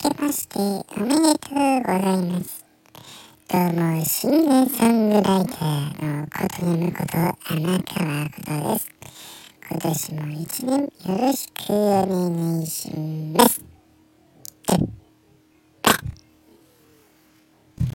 けましておめでとうございます。どうも、シンガーソングライターのことゆむこと天川ことです。今年も一年よろしくお願いします。